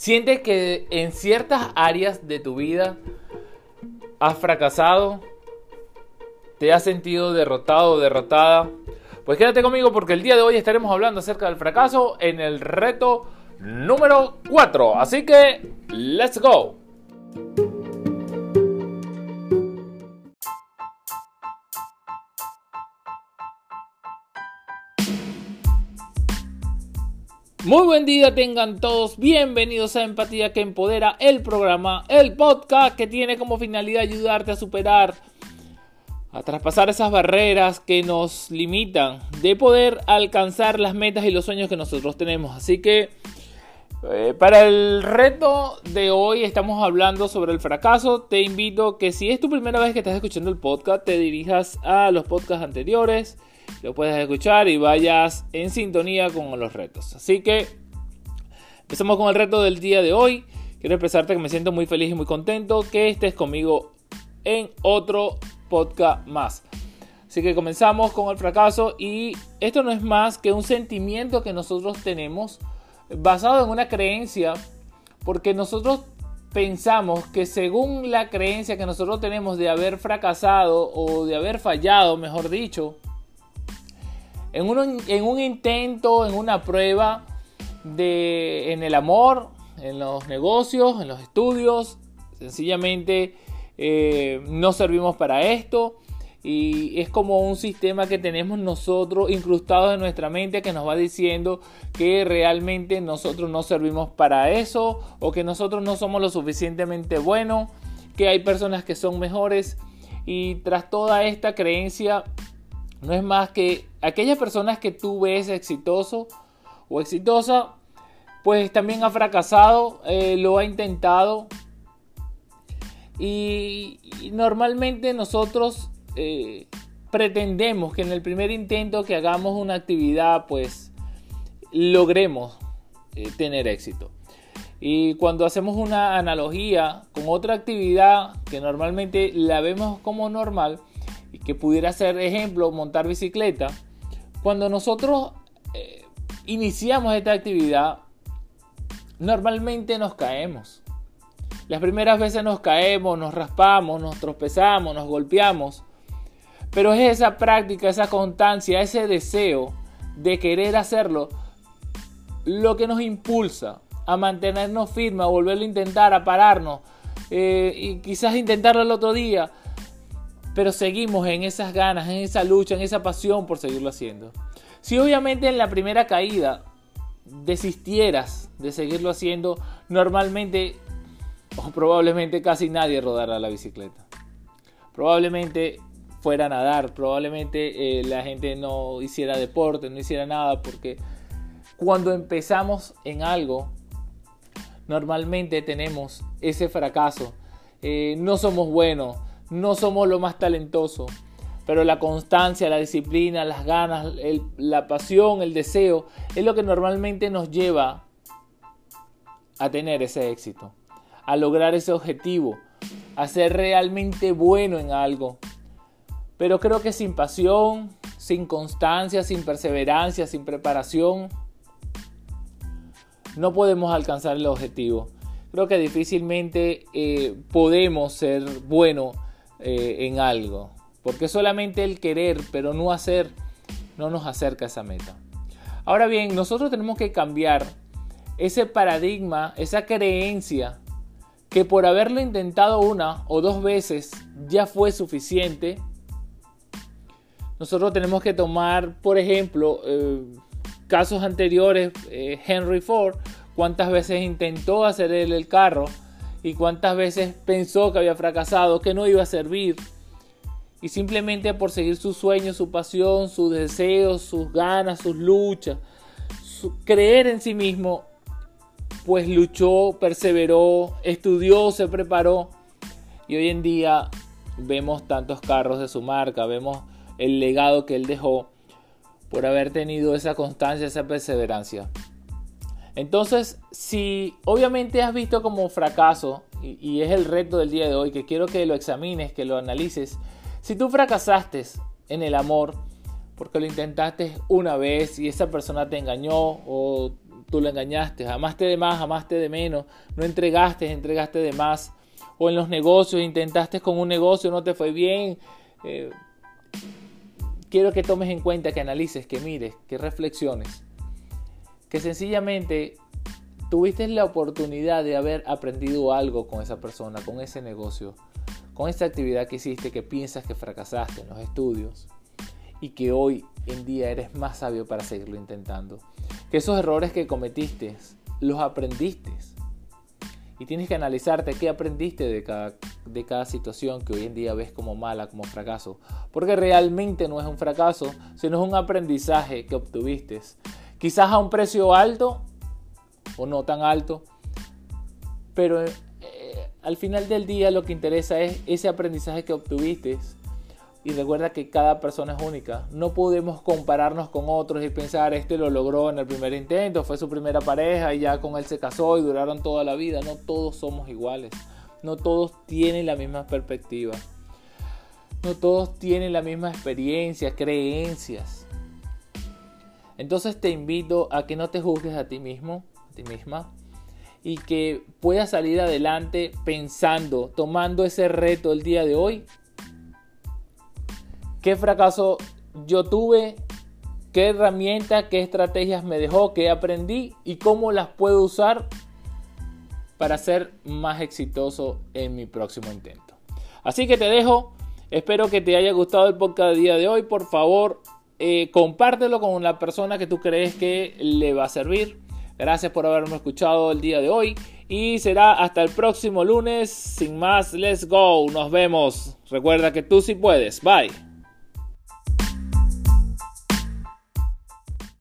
Sientes que en ciertas áreas de tu vida has fracasado, te has sentido derrotado o derrotada. Pues quédate conmigo porque el día de hoy estaremos hablando acerca del fracaso en el reto número 4. Así que, let's go. Muy buen día tengan todos, bienvenidos a Empatía que Empodera, el programa, el podcast que tiene como finalidad ayudarte a superar, a traspasar esas barreras que nos limitan de poder alcanzar las metas y los sueños que nosotros tenemos. Así que eh, para el reto de hoy estamos hablando sobre el fracaso. Te invito que si es tu primera vez que estás escuchando el podcast, te dirijas a los podcasts anteriores lo puedes escuchar y vayas en sintonía con los retos. Así que empezamos con el reto del día de hoy. Quiero expresarte que me siento muy feliz y muy contento que estés conmigo en otro podcast más. Así que comenzamos con el fracaso y esto no es más que un sentimiento que nosotros tenemos basado en una creencia porque nosotros pensamos que según la creencia que nosotros tenemos de haber fracasado o de haber fallado, mejor dicho, en un, intento, en una prueba de, en el amor, en los negocios, en los estudios, sencillamente eh, no servimos para esto y es como un sistema que tenemos nosotros incrustado en nuestra mente que nos va diciendo que realmente nosotros no servimos para eso o que nosotros no somos lo suficientemente buenos, que hay personas que son mejores y tras toda esta creencia no es más que aquellas personas que tú ves exitoso o exitosa, pues también ha fracasado, eh, lo ha intentado. Y, normalmente nosotros eh, pretendemos que en el primer intento que hagamos una actividad, pues logremos eh, tener éxito. Y cuando hacemos una analogía con otra actividad que normalmente la vemos como normal, y que pudiera ser ejemplo montar bicicleta, cuando nosotros eh, iniciamos esta actividad, normalmente nos caemos. Las primeras veces nos caemos, nos raspamos, nos tropezamos, nos golpeamos. Pero es esa práctica, esa constancia, ese deseo de querer hacerlo lo que nos impulsa a mantenernos firmes, a volverlo a intentar, a pararnos eh, y quizás intentarlo el otro día pero seguimos en esas ganas, en esa lucha, en esa pasión por seguirlo haciendo. Si obviamente en la primera caída desistieras de seguirlo haciendo, normalmente o probablemente casi nadie rodara la bicicleta. Probablemente fuera a nadar, probablemente eh, la gente no hiciera deporte, no hiciera nada, porque cuando empezamos en algo, normalmente tenemos ese fracaso. Eh, no somos buenos, no somos lo más talentoso, pero la constancia, la disciplina, las ganas, la pasión, el deseo, es lo que normalmente nos lleva a tener ese éxito, a lograr ese objetivo, a ser realmente bueno en algo. Pero creo que sin pasión, sin constancia, sin perseverancia, sin preparación, no podemos alcanzar el objetivo. Creo que difícilmente eh, podemos ser buenos eh, en algo. Porque solamente el querer, pero no hacer, no nos acerca a esa meta. Ahora bien, nosotros tenemos que cambiar ese paradigma, esa creencia que por haberlo intentado una o dos veces ya fue suficiente. Nosotros tenemos que tomar, por ejemplo, eh, casos anteriores, eh, Henry Ford, cuántas veces intentó hacer el carro y cuántas veces pensó que había fracasado, que no iba a servir. Y simplemente por seguir sus sueños, su pasión, sus deseos, sus ganas, sus luchas, creer en sí mismo, pues luchó, perseveró, estudió, se preparó. Y hoy en día vemos tantos carros de su marca, vemos el legado que él dejó por haber tenido esa constancia, esa perseverancia. Entonces, si obviamente has visto como fracaso, y, es el reto del día de hoy, que quiero que lo examines, que lo analices, si tú fracasaste en el amor, porque lo intentaste una vez y esa persona te engañó o tú lo engañaste, amaste de más, amaste de menos, no entregaste, entregaste de más. O en los negocios, intentaste con un negocio, no te fue bien. Eh, quiero que tomes en cuenta, que analices, que mires, que reflexiones. Que sencillamente tuviste la oportunidad de haber aprendido algo con esa persona, con ese negocio, con esa actividad que hiciste que piensas que fracasaste en los estudios y que hoy en día eres más sabio para seguirlo intentando. Que esos errores que cometiste los aprendiste. Y tienes que analizarte qué aprendiste de cada, de cada situación que hoy en día ves como mala, como fracaso. Porque realmente no es un fracaso, sino es un aprendizaje que obtuviste. Quizás a un precio alto o no tan alto. Pero eh, al final del día lo que interesa es ese aprendizaje que obtuviste y recuerda que cada persona es única. No podemos compararnos con otros y pensar, este lo logró en el primer intento, fue su primera pareja y ya con él se casó y duraron toda la vida. No todos somos iguales. No todos tienen la misma perspectiva. No todos tienen la misma experiencia, creencias. Entonces te invito a que no te juzgues a ti mismo, a ti misma, y que puedas salir adelante pensando, tomando ese reto el día de hoy. Qué fracaso yo tuve, qué herramientas, qué estrategias me dejó, qué aprendí y cómo las puedo usar para ser más exitoso en mi próximo intento. Así que te dejo, espero que te haya gustado el podcast del día de hoy, por favor eh, compártelo con la persona que tú crees que le va a servir. Gracias por haberme escuchado el día de hoy y será hasta el próximo lunes. Sin más, let's go. Nos vemos. Recuerda que tú sí puedes. Bye.